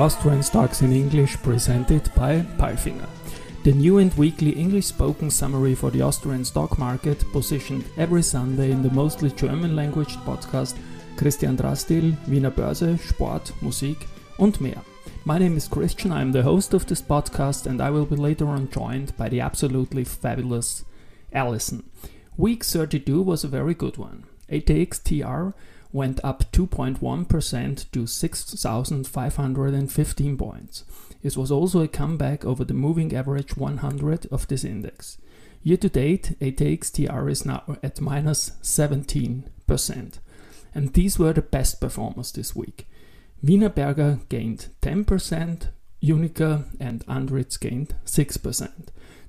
Austrian Stocks in English presented by Palfinger. The new and weekly English spoken summary for the Austrian stock market, positioned every Sunday in the mostly German language podcast Christian Drastil, Wiener Börse, Sport, Musik und mehr. My name is Christian, I'm the host of this podcast, and I will be later on joined by the absolutely fabulous Allison. Week 32 was a very good one. ATX TR went up 2.1% to 6,515 points. It was also a comeback over the moving average 100 of this index. Year to date, ATX TR is now at minus 17%. And these were the best performers this week. Wienerberger gained 10%, UNIQA and Andritz gained 6%.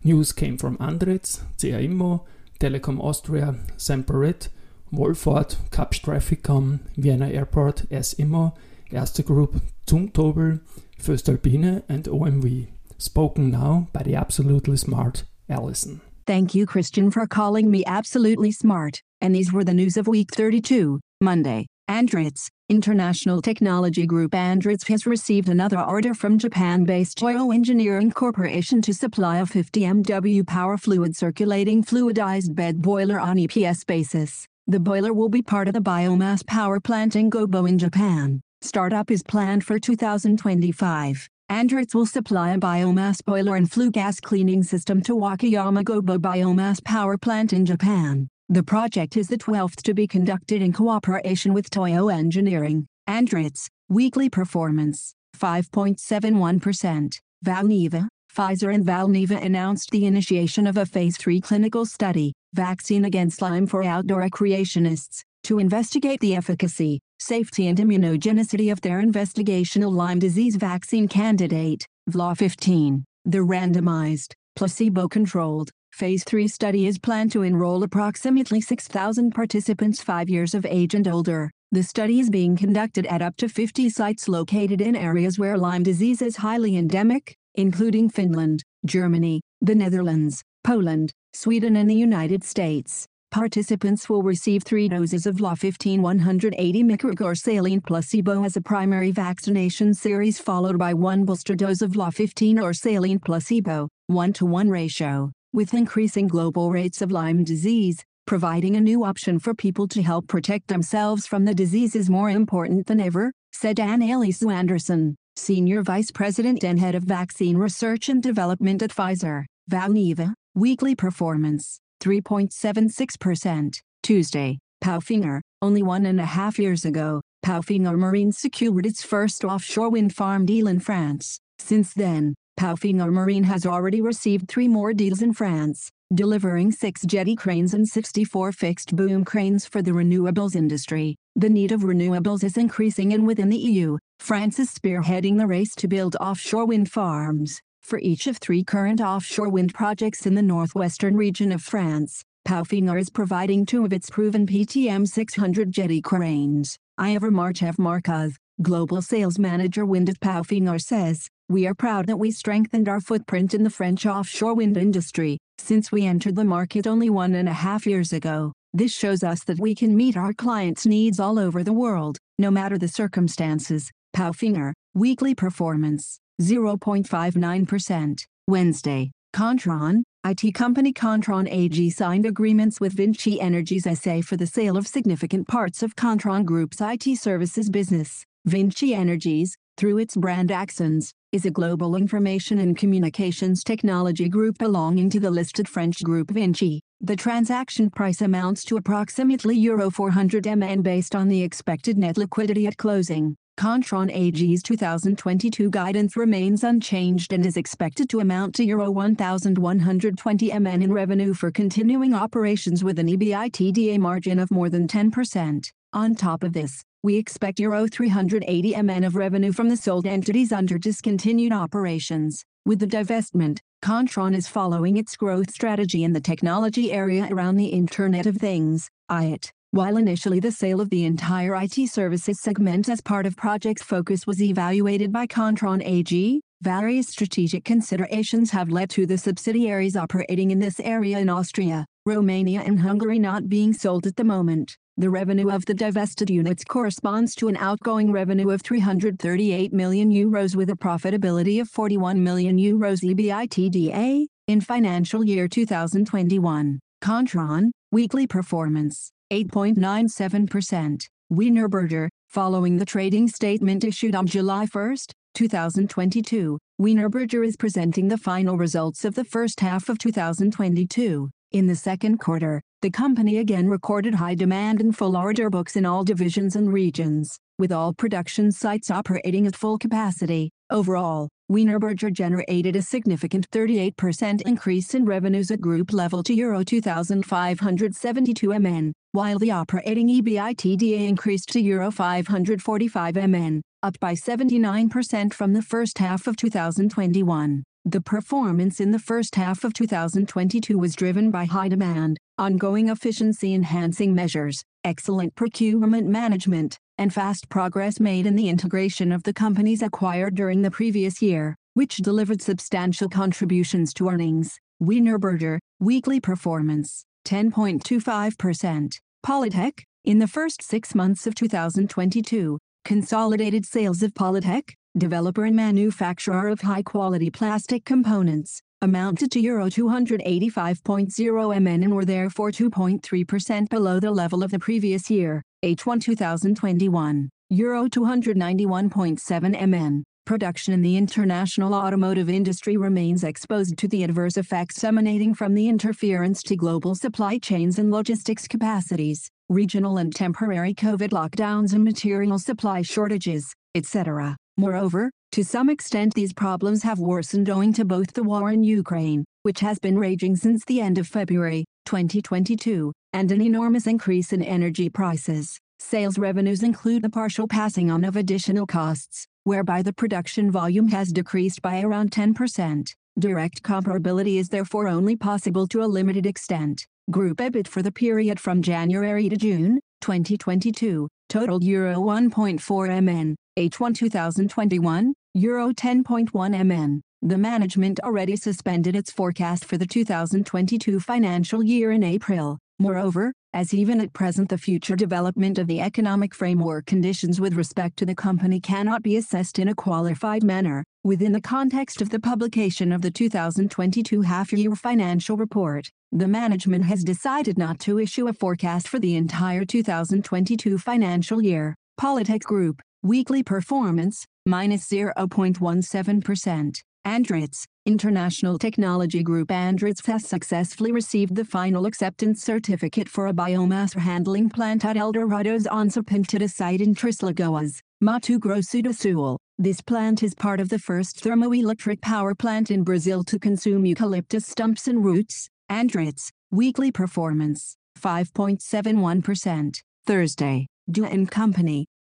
News came from Andritz, CA Immo, Telekom Austria, Semperit, Wolford, Kapsch TrafficCom, Vienna Airport, S-Immo, Erste Group, Zumtobel, Voestalpine and OMV. Spoken now by the absolutely smart Allison. Thank you, Christian, for calling me absolutely smart. And these were the news of week 32, Monday. Andritz, International Technology Group Andritz has received another order from Japan-based Toyo Engineering Corporation to supply a 50 MW power fluid circulating fluidized bed boiler on EPC basis. The boiler will be part of the biomass power plant in Gobo in Japan. Startup is planned for 2025. Andritz will supply a biomass boiler and flue gas cleaning system to Wakayama Gobo Biomass Power Plant in Japan. The project is the 12th to be conducted in cooperation with Toyo Engineering. Andritz, weekly performance, 5.71%. Valneva, Pfizer and Valneva announced the initiation of a phase 3 clinical study, vaccine against Lyme for outdoor recreationists, to investigate the efficacy, safety and immunogenicity of their investigational Lyme disease vaccine candidate, VLA15. The randomized, placebo-controlled, phase 3 study is planned to enroll approximately 6,000 participants 5 years of age and older. The study is being conducted at up to 50 sites located in areas where Lyme disease is highly endemic, including Finland, Germany, the Netherlands, Poland, Sweden and the United States. Participants will receive three doses of LA15 180 micrograms saline placebo as a primary vaccination series followed by one booster dose of LA15 or saline placebo, 1 to 1 ratio. With increasing global rates of Lyme disease, providing a new option for people to help protect themselves from the disease is more important than ever, said Annaliesa Anderson, Senior Vice President and Head of Vaccine Research and Development at Pfizer, Valneva. Weekly performance, 3.76%. Tuesday, Palfinger, only one and a half years ago, Palfinger Marine secured its first offshore wind farm deal in France. Since then, Palfinger Marine has already received three more deals in France, delivering six jetty cranes and 64 fixed boom cranes for the renewables industry. The need of renewables is increasing and within the EU, France is spearheading the race to build offshore wind farms. For each of three current offshore wind projects in the northwestern region of France, Palfinger is providing two of its proven PTM 600 jetty cranes. Ivor Marchev Markov, Global Sales Manager Wind at Palfinger says, We are proud that we strengthened our footprint in the French offshore wind industry, since we entered the market only one and a half years ago. This shows us that we can meet our clients' needs all over the world, no matter the circumstances. Palfinger, weekly performance. 0.59%. Wednesday, Kontron, IT company Kontron AG signed agreements with Vinci Energies SA for the sale of significant parts of Kontron Group's IT services business. Vinci Energies, through its brand Axians, is a global information and communications technology group belonging to the listed French group Vinci. The transaction price amounts to approximately Euro 400 MN based on the expected net liquidity at closing. Kontron AG's 2022 guidance remains unchanged and is expected to amount to Euro 1,120 MN in revenue for continuing operations with an EBITDA margin of more than 10%. On top of this, we expect Euro 380 MN of revenue from the sold entities under discontinued operations. With the divestment, Kontron is following its growth strategy in the technology area around the Internet of Things, IoT. While initially the sale of the entire IT services segment as part of Project Focus was evaluated by Kontron AG, various strategic considerations have led to the subsidiaries operating in this area in Austria, Romania and Hungary not being sold at the moment. The revenue of the divested units corresponds to an outgoing revenue of 338 million euros with a profitability of 41 million euros EBITDA in financial year 2021. Kontron, weekly performance, 8.97%. Wienerberger, following the trading statement issued on July 1, 2022, Wienerberger is presenting the final results of the first half of 2022. In the second quarter, the company again recorded high demand and full order books in all divisions and regions, with all production sites operating at full capacity. Overall, Wienerberger generated a significant 38% increase in revenues at group level to Euro 2,572 MN, while the operating EBITDA increased to Euro 545 MN, up by 79% from the first half of 2021. The performance in the first half of 2022 was driven by high demand, ongoing efficiency-enhancing measures, excellent procurement management, and fast progress made in the integration of the companies acquired during the previous year, which delivered substantial contributions to earnings. Wienerberger, weekly performance. 10.25%. Polytec, in the first six months of 2022, consolidated sales of Polytec, developer and manufacturer of high-quality plastic components, amounted to Euro 285.0 MN and were therefore 2.3% below the level of the previous year, H1 2021, Euro 291.7 MN. Production in the international automotive industry remains exposed to the adverse effects emanating from the interference to global supply chains and logistics capacities, regional and temporary COVID lockdowns and material supply shortages, etc. Moreover, to some extent these problems have worsened owing to both the war in Ukraine, which has been raging since the end of February 2022, and an enormous increase in energy prices. Sales revenues include the partial passing on of additional costs, whereby the production volume has decreased by around 10%. Direct comparability is therefore only possible to a limited extent. Group EBIT for the period from January to June 2022 totaled Euro 1.4 MN, H1 2021, Euro 10.1 MN. The management already suspended its forecast for the 2022 financial year in April. Moreover, as even at present the future development of the economic framework conditions with respect to the company cannot be assessed in a qualified manner, within the context of the publication of the 2022 half-year financial report, the management has decided not to issue a forecast for the entire 2022 financial year. Polytec Group, weekly performance, minus 0.17%. Andritz, International Technology Group Andritz has successfully received the final acceptance certificate for a biomass handling plant at Eldorado's Onça Pintada site in Três Lagoas, Mato Grosso do Sul. This plant is part of the first thermoelectric power plant in Brazil to consume eucalyptus stumps and roots. Andritz, weekly performance, 5.71%. Thursday, DO & CO,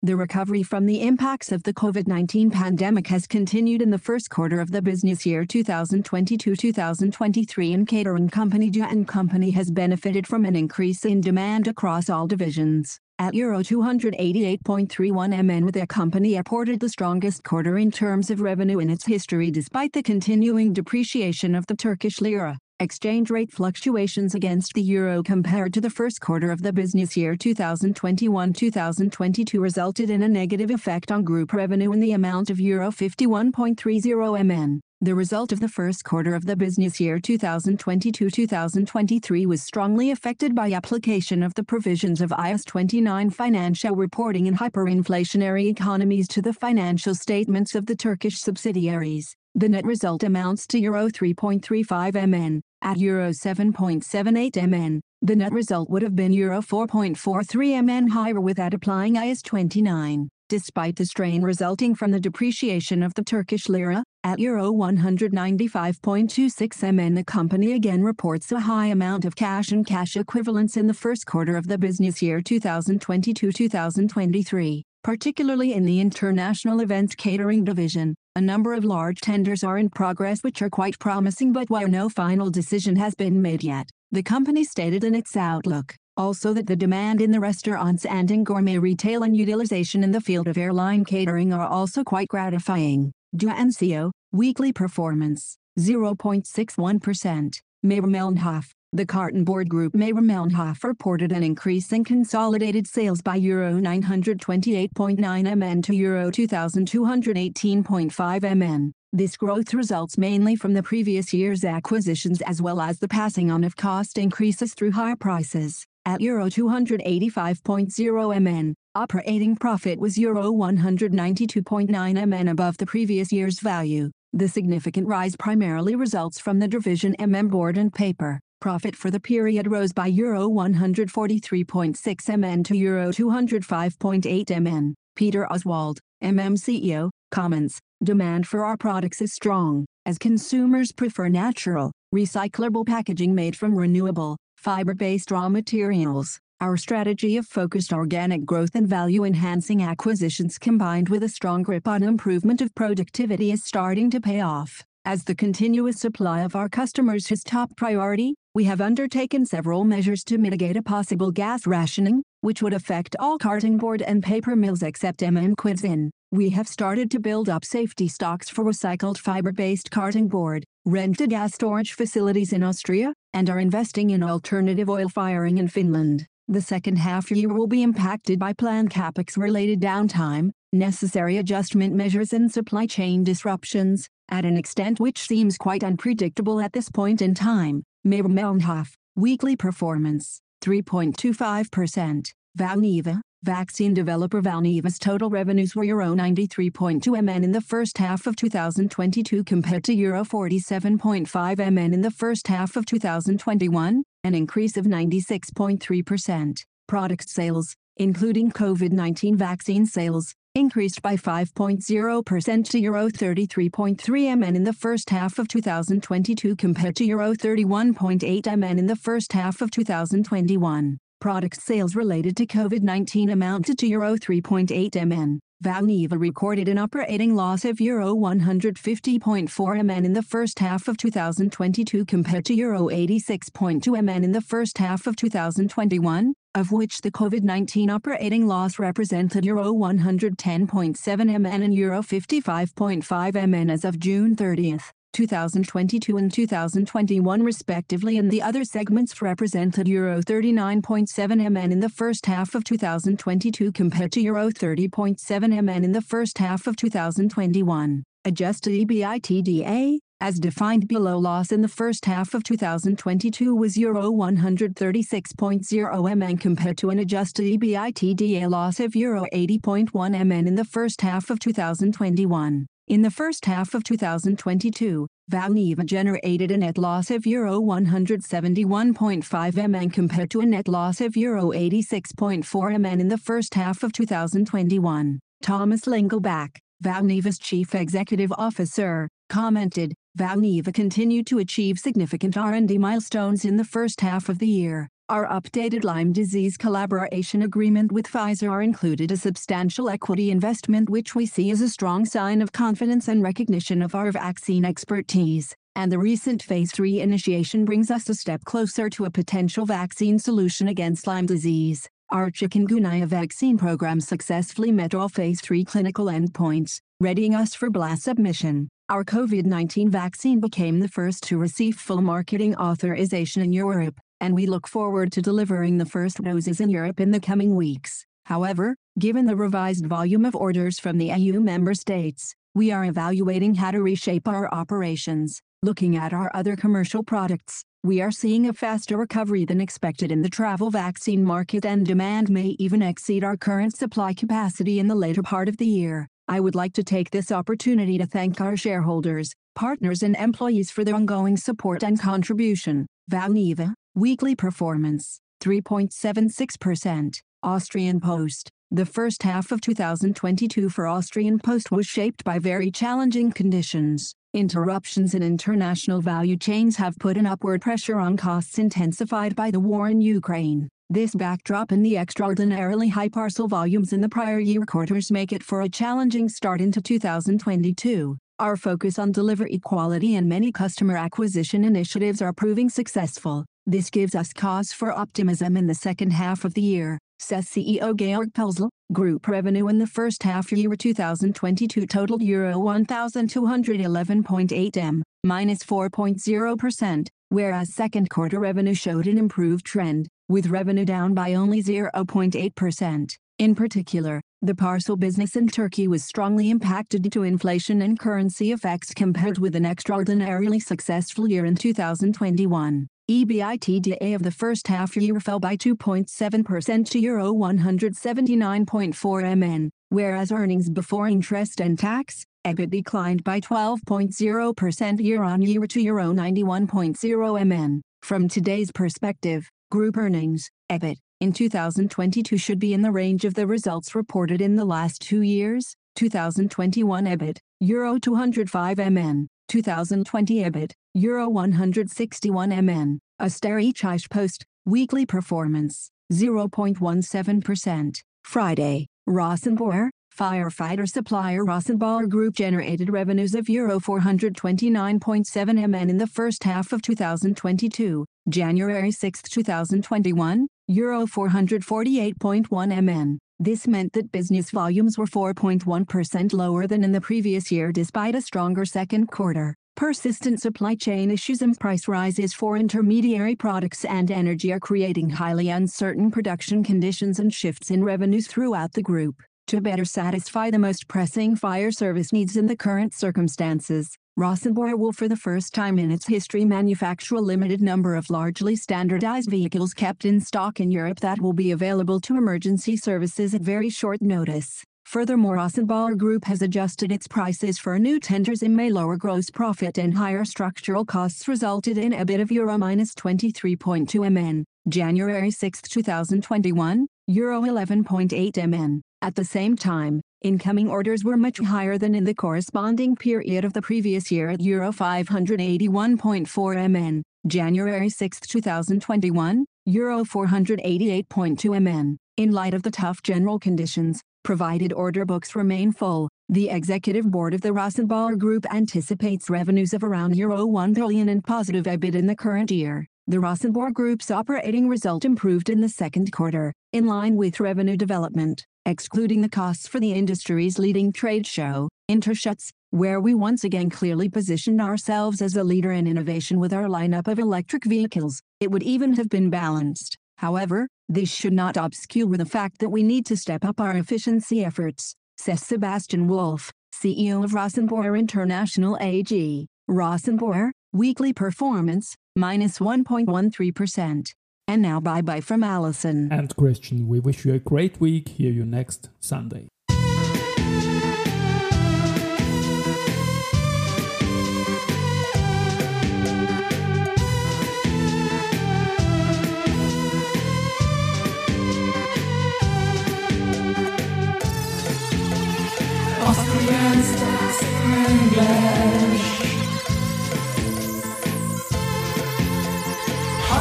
the recovery from the impacts of the COVID-19 pandemic has continued in the first quarter of the business year 2022-2023 and catering company DO & CO has benefited from an increase in demand across all divisions. At Euro 288.31 MN with the company reported the strongest quarter in terms of revenue in its history despite the continuing depreciation of the Turkish lira. Exchange rate fluctuations against the euro compared to the first quarter of the business year 2021-2022 resulted in a negative effect on group revenue in the amount of euro 51.30 MN. The result of the first quarter of the business year 2022-2023 was strongly affected by application of the provisions of IAS 29 financial reporting in hyperinflationary economies to the financial statements of the Turkish subsidiaries. The net result amounts to Euro 3.35 MN. At Euro 7.78 MN, the net result would have been Euro 4.43 MN higher without applying IAS 29. Despite the strain resulting from the depreciation of the Turkish lira, at Euro 195.26 MN the company again reports a high amount of cash and cash equivalents in the first quarter of the business year 2022-2023 particularly in the international events catering division. A number of large tenders are in progress which are quite promising but where no final decision has been made yet. The company stated in its outlook also that the demand in the restaurants and in gourmet retail and utilization in the field of airline catering are also quite gratifying. DO & CO, weekly performance, 0.61%. Mayr-Melnhof, The carton board group Mayr-Melnhof reported an increase in consolidated sales by Euro 928.9 MN to Euro 2218.5 MN. This growth results mainly from the previous year's acquisitions as well as the passing on of cost increases through higher prices. At Euro 285.0 MN, operating profit was Euro 192.9 MN above the previous year's value. The significant rise primarily results from the division MM Board and Paper. Profit for the period rose by Euro 143.6 MN to Euro 205.8 MN. Peter Oswald, MM CEO, comments, demand for our products is strong, as consumers prefer natural, recyclable packaging made from renewable, fiber-based raw materials. Our strategy of focused organic growth and value-enhancing acquisitions combined with a strong grip on improvement of productivity is starting to pay off. As the continuous supply of our customers is top priority, we have undertaken several measures to mitigate a possible gas rationing, which would affect all carton board and paper mills except MM. We have started to build up safety stocks for recycled fiber-based carton board, rented gas storage facilities in Austria, and are investing in alternative oil firing in Finland. The second half year will be impacted by planned capex related downtime, necessary adjustment measures and supply chain disruptions, at an extent which seems quite unpredictable at this point in time. Mayr-Melnhof, weekly performance, 3.25%. Valneva, vaccine developer Valneva's total revenues were Euro 93.2 MN in the first half of 2022 compared to Euro 47.5 MN in the first half of 2021, an increase of 96.3%. Product sales, including COVID-19 vaccine sales, increased by 5.0% to Euro 33.3 MN in the first half of 2022 compared to Euro 31.8 MN in the first half of 2021. Product sales related to COVID-19 amounted to Euro 3.8 MN. Valneva recorded an operating loss of Euro 150.4 MN in the first half of 2022 compared to Euro 86.2 MN in the first half of 2021, of which the COVID-19 operating loss represented Euro 110.7 MN and Euro 55.5 MN as of June 30, 2022 and 2021 respectively and the other segments represented Euro 39.7 MN in the first half of 2022 compared to Euro 30.7 MN in the first half of 2021. Adjusted EBITDA, as defined below loss in the first half of 2022 was Euro 136.0 MN compared to an adjusted EBITDA loss of Euro 80.1 MN in the first half of 2021. In the first half of 2022, Valneva generated a net loss of Euro 171.5 MN compared to a net loss of Euro 86.4 MN in the first half of 2021. Thomas Lingelbach, Valneva's chief executive officer, commented, Valneva continued to achieve significant R&D milestones in the first half of the year. Our updated Lyme disease collaboration agreement with Pfizer included a substantial equity investment which we see as a strong sign of confidence and recognition of our vaccine expertise, and the recent phase 3 initiation brings us a step closer to a potential vaccine solution against Lyme disease. Our chikungunya vaccine program successfully met all phase 3 clinical endpoints, readying us for BLA submission. Our COVID-19 vaccine became the first to receive full marketing authorization in Europe, and we look forward to delivering the first doses in Europe in the coming weeks. However, given the revised volume of orders from the EU member states, we are evaluating how to reshape our operations. Looking at our other commercial products, we are seeing a faster recovery than expected in the travel vaccine market and demand may even exceed our current supply capacity in the later part of the year. I would like to take this opportunity to thank our shareholders, partners and employees for their ongoing support and contribution. Valneva, weekly performance, 3.76%. Austrian Post. The first half of 2022 for Austrian Post was shaped by very challenging conditions. Interruptions in international value chains have put an upward pressure on costs intensified by the war in Ukraine. This backdrop and the extraordinarily high parcel volumes in the prior year quarters make it for a challenging start into 2022. Our focus on delivery quality and many customer acquisition initiatives are proving successful. This gives us cause for optimism in the second half of the year, says CEO Georg Pölzl. Group revenue in the first half year 2022 totaled Euro 1,211.8 m, minus 4.0%, whereas second quarter revenue showed an improved trend, with revenue down by only 0.8%. In particular, the parcel business in Turkey was strongly impacted due to inflation and currency effects compared with an extraordinarily successful year in 2021. EBITDA of the first half year fell by 2.7% to Euro 179.4 mn, whereas earnings before interest and tax, EBIT declined by 12.0% year-on-year to Euro 91.0 mn. From today's perspective, group earnings, EBIT, in 2022 should be in the range of the results reported in the last two years, 2021 EBIT, Euro 205 mn, 2020 EBIT, Euro 161 mn. Österreichische Post, weekly performance, 0.17%. Friday, Rosenbauer, firefighter supplier Rosenbauer Group generated revenues of Euro 429.7 mn in the first half of 2022, January 6, 2021, Euro 448.1 mn. This meant that business volumes were 4.1% lower than in the previous year despite a stronger second quarter. Persistent supply chain issues and price rises for intermediary products and energy are creating highly uncertain production conditions and shifts in revenues throughout the group. To better satisfy the most pressing fire service needs in the current circumstances, Rosenbauer will for the first time in its history manufacture a limited number of largely standardized vehicles kept in stock in Europe that will be available to emergency services at very short notice. Furthermore Rosenbauer Group has adjusted its prices for new tenders in May lower gross profit and higher structural costs resulted in a bit of Euro minus 23.2 mn, January 6, 2021, Euro 11.8 mn. At the same time, incoming orders were much higher than in the corresponding period of the previous year at Euro 581.4 mn, January 6, 2021, Euro 488.2 mn. In light of the tough general conditions, provided order books remain full, the executive board of the Rosenbauer Group anticipates revenues of around Euro 1 billion and positive EBIT in the current year. The Rosenbauer Group's operating result improved in the second quarter, in line with revenue development excluding the costs for the industry's leading trade show, Interschutz, where we once again clearly positioned ourselves as a leader in innovation with our lineup of electric vehicles, it would even have been balanced. However, this should not obscure the fact that we need to step up our efficiency efforts, says Sebastian Wolf, CEO of Rosenbauer International AG. Rosenbauer, weekly performance, minus 1.13%. And now bye bye from Allison. And Christian, we wish you a great week. Hear you next Sunday.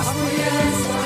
As crianças.